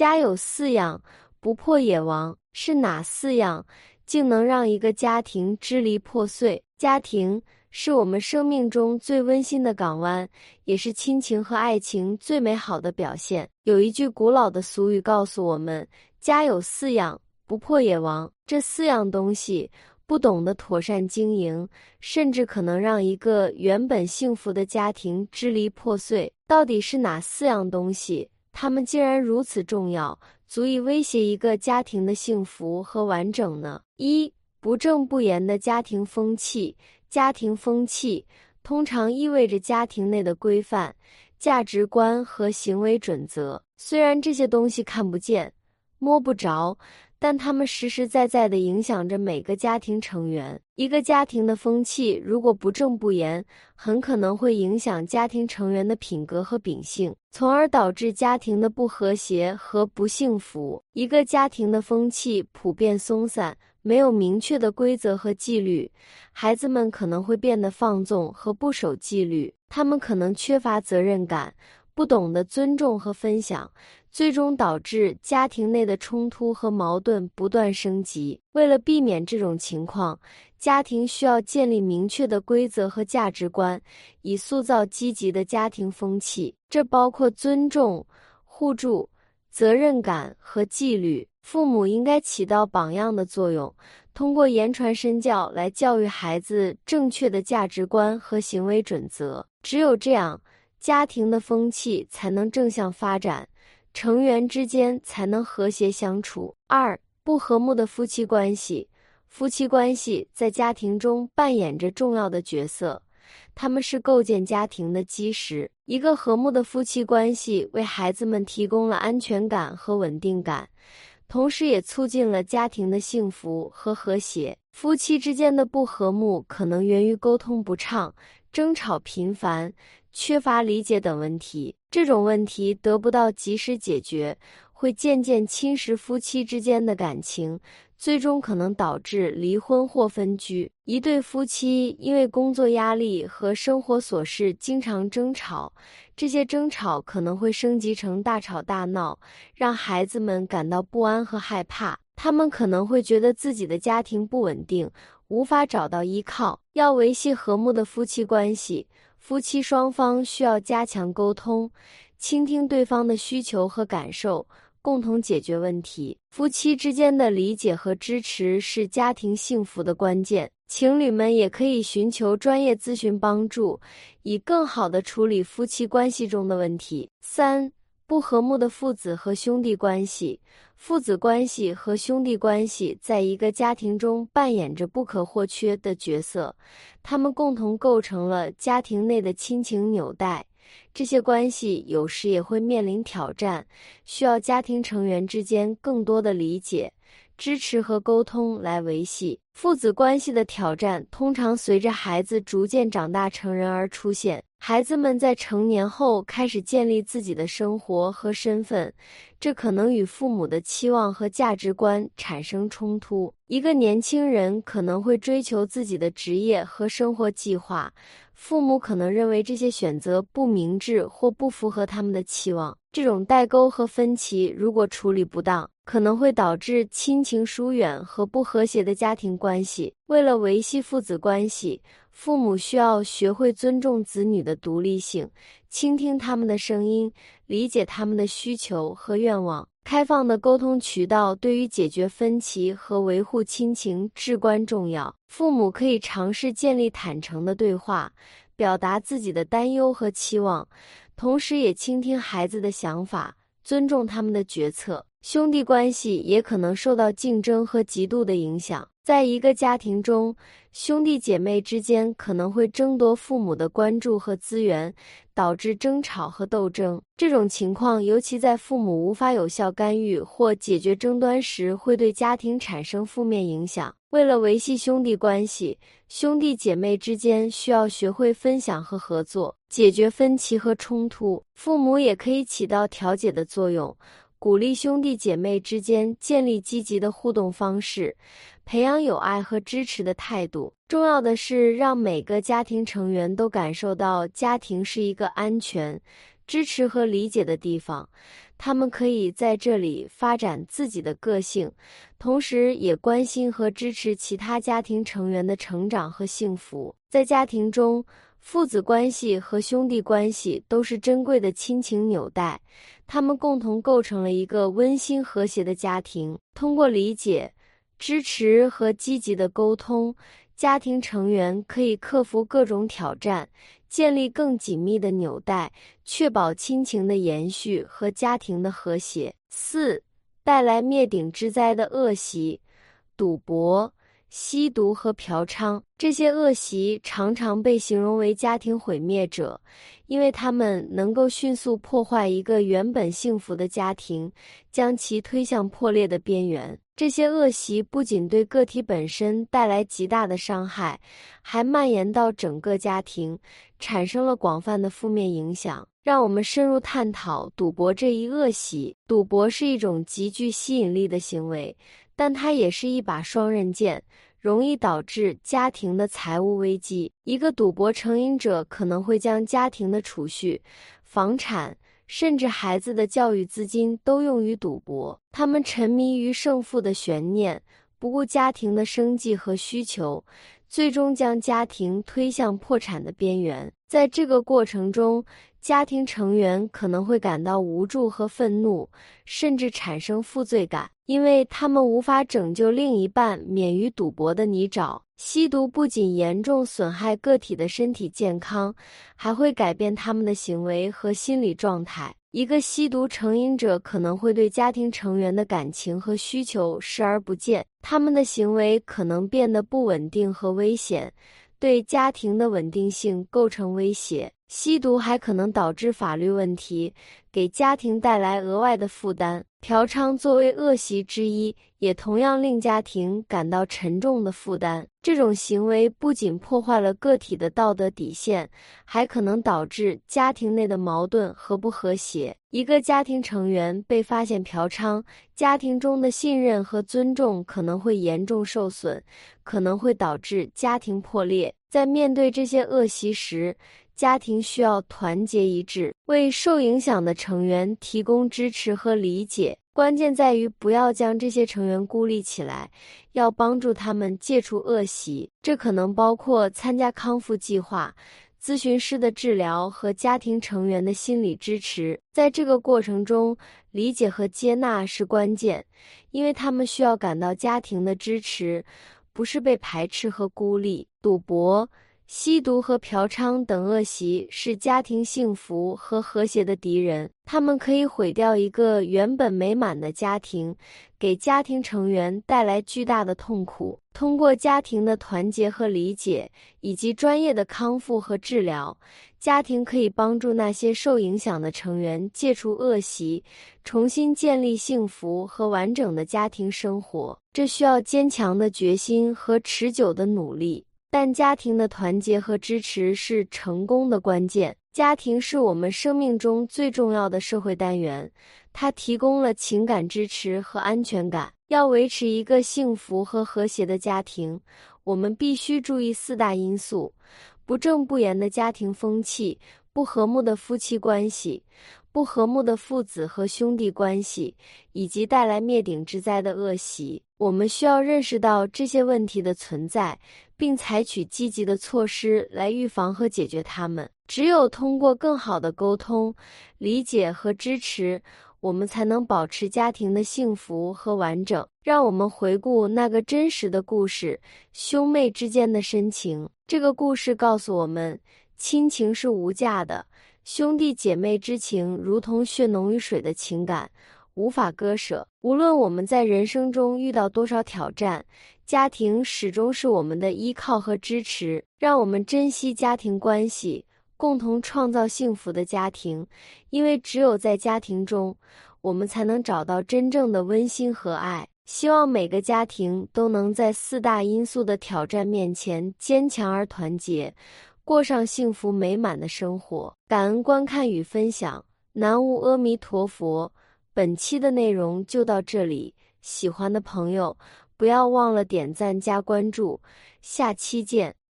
家有四样，不破也亡，是哪四样，竟能让一个家庭支离破碎？家庭是我们生命中最温馨的港湾，也是亲情和爱情最美好的表现。有一句古老的俗语告诉我们：家有四样，不破也亡。这四样东西。不懂得妥善经营，甚至可能让一个原本幸福的家庭支离破碎。到底是哪四样东西？他们竟然如此重要，足以威胁一个家庭的幸福和完整呢？一不正不严的家庭风气。家庭风气通常意味着家庭内的规范、价值观和行为准则。虽然这些东西看不见、摸不着。但他们实实在在地影响着每个家庭成员。一个家庭的风气如果不正不严，很可能会影响家庭成员的品格和秉性，从而导致家庭的不和谐和不幸福。一个家庭的风气普遍松散，没有明确的规则和纪律，孩子们可能会变得放纵和不守纪律，他们可能缺乏责任感。不懂得尊重和分享，最终导致家庭内的冲突和矛盾不断升级。为了避免这种情况，家庭需要建立明确的规则和价值观，以塑造积极的家庭风气。这包括尊重、互助、责任感和纪律。父母应该起到榜样的作用，通过言传身教来教育孩子正确的价值观和行为准则。只有这样。家庭的风气才能正向发展，成员之间才能和谐相处。二不和睦的夫妻关系，夫妻关系在家庭中扮演着重要的角色，他们是构建家庭的基石。一个和睦的夫妻关系为孩子们提供了安全感和稳定感，同时也促进了家庭的幸福和和谐。夫妻之间的不和睦可能源于沟通不畅、争吵频繁。缺乏理解等问题，这种问题得不到及时解决，会渐渐侵蚀夫妻之间的感情，最终可能导致离婚或分居。一对夫妻因为工作压力和生活琐事经常争吵，这些争吵可能会升级成大吵大闹，让孩子们感到不安和害怕。他们可能会觉得自己的家庭不稳定，无法找到依靠。要维系和睦的夫妻关系。夫妻双方需要加强沟通，倾听对方的需求和感受，共同解决问题。夫妻之间的理解和支持是家庭幸福的关键。情侣们也可以寻求专业咨询帮助，以更好地处理夫妻关系中的问题。三。不和睦的父子和兄弟关系，父子关系和兄弟关系在一个家庭中扮演着不可或缺的角色，他们共同构成了家庭内的亲情纽带。这些关系有时也会面临挑战，需要家庭成员之间更多的理解。支持和沟通来维系父子关系的挑战，通常随着孩子逐渐长大成人而出现。孩子们在成年后开始建立自己的生活和身份，这可能与父母的期望和价值观产生冲突。一个年轻人可能会追求自己的职业和生活计划，父母可能认为这些选择不明智或不符合他们的期望。这种代沟和分歧如果处理不当，可能会导致亲情疏远和不和谐的家庭关系。为了维系父子关系，父母需要学会尊重子女的独立性，倾听他们的声音，理解他们的需求和愿望。开放的沟通渠道对于解决分歧和维护亲情至关重要。父母可以尝试建立坦诚的对话，表达自己的担忧和期望，同时也倾听孩子的想法，尊重他们的决策。兄弟关系也可能受到竞争和嫉妒的影响。在一个家庭中，兄弟姐妹之间可能会争夺父母的关注和资源，导致争吵和斗争。这种情况尤其在父母无法有效干预或解决争端时，会对家庭产生负面影响。为了维系兄弟关系，兄弟姐妹之间需要学会分享和合作，解决分歧和冲突。父母也可以起到调解的作用。鼓励兄弟姐妹之间建立积极的互动方式，培养友爱和支持的态度。重要的是，让每个家庭成员都感受到家庭是一个安全、支持和理解的地方。他们可以在这里发展自己的个性，同时也关心和支持其他家庭成员的成长和幸福。在家庭中，父子关系和兄弟关系都是珍贵的亲情纽带，他们共同构成了一个温馨和谐的家庭。通过理解、支持和积极的沟通，家庭成员可以克服各种挑战，建立更紧密的纽带，确保亲情的延续和家庭的和谐。四、带来灭顶之灾的恶习：赌博。吸毒和嫖娼，这些恶习常常被形容为家庭毁灭者，因为他们能够迅速破坏一个原本幸福的家庭，将其推向破裂的边缘。这些恶习不仅对个体本身带来极大的伤害，还蔓延到整个家庭，产生了广泛的负面影响。让我们深入探讨赌博这一恶习。赌博是一种极具吸引力的行为。但它也是一把双刃剑，容易导致家庭的财务危机。一个赌博成瘾者可能会将家庭的储蓄、房产，甚至孩子的教育资金都用于赌博。他们沉迷于胜负的悬念，不顾家庭的生计和需求，最终将家庭推向破产的边缘。在这个过程中，家庭成员可能会感到无助和愤怒，甚至产生负罪感。因为他们无法拯救另一半免于赌博的泥沼。吸毒不仅严重损害个体的身体健康，还会改变他们的行为和心理状态。一个吸毒成瘾者可能会对家庭成员的感情和需求视而不见，他们的行为可能变得不稳定和危险，对家庭的稳定性构成威胁。吸毒还可能导致法律问题，给家庭带来额外的负担。嫖娼作为恶习之一，也同样令家庭感到沉重的负担。这种行为不仅破坏了个体的道德底线，还可能导致家庭内的矛盾和不和谐。一个家庭成员被发现嫖娼，家庭中的信任和尊重可能会严重受损，可能会导致家庭破裂。在面对这些恶习时，家庭需要团结一致，为受影响的成员提供支持和理解。关键在于不要将这些成员孤立起来，要帮助他们戒除恶习。这可能包括参加康复计划、咨询师的治疗和家庭成员的心理支持。在这个过程中，理解和接纳是关键，因为他们需要感到家庭的支持，不是被排斥和孤立。赌博。吸毒和嫖娼等恶习是家庭幸福和和谐的敌人，他们可以毁掉一个原本美满的家庭，给家庭成员带来巨大的痛苦。通过家庭的团结和理解，以及专业的康复和治疗，家庭可以帮助那些受影响的成员戒除恶习，重新建立幸福和完整的家庭生活。这需要坚强的决心和持久的努力。但家庭的团结和支持是成功的关键。家庭是我们生命中最重要的社会单元，它提供了情感支持和安全感。要维持一个幸福和和谐的家庭，我们必须注意四大因素：不正不严的家庭风气、不和睦的夫妻关系、不和睦的父子和兄弟关系，以及带来灭顶之灾的恶习。我们需要认识到这些问题的存在。并采取积极的措施来预防和解决它们。只有通过更好的沟通、理解和支持，我们才能保持家庭的幸福和完整。让我们回顾那个真实的故事：兄妹之间的深情。这个故事告诉我们，亲情是无价的，兄弟姐妹之情如同血浓于水的情感。无法割舍。无论我们在人生中遇到多少挑战，家庭始终是我们的依靠和支持。让我们珍惜家庭关系，共同创造幸福的家庭。因为只有在家庭中，我们才能找到真正的温馨和爱。希望每个家庭都能在四大因素的挑战面前坚强而团结，过上幸福美满的生活。感恩观看与分享，南无阿弥陀佛。本期的内容就到这里，喜欢的朋友不要忘了点赞加关注，下期见。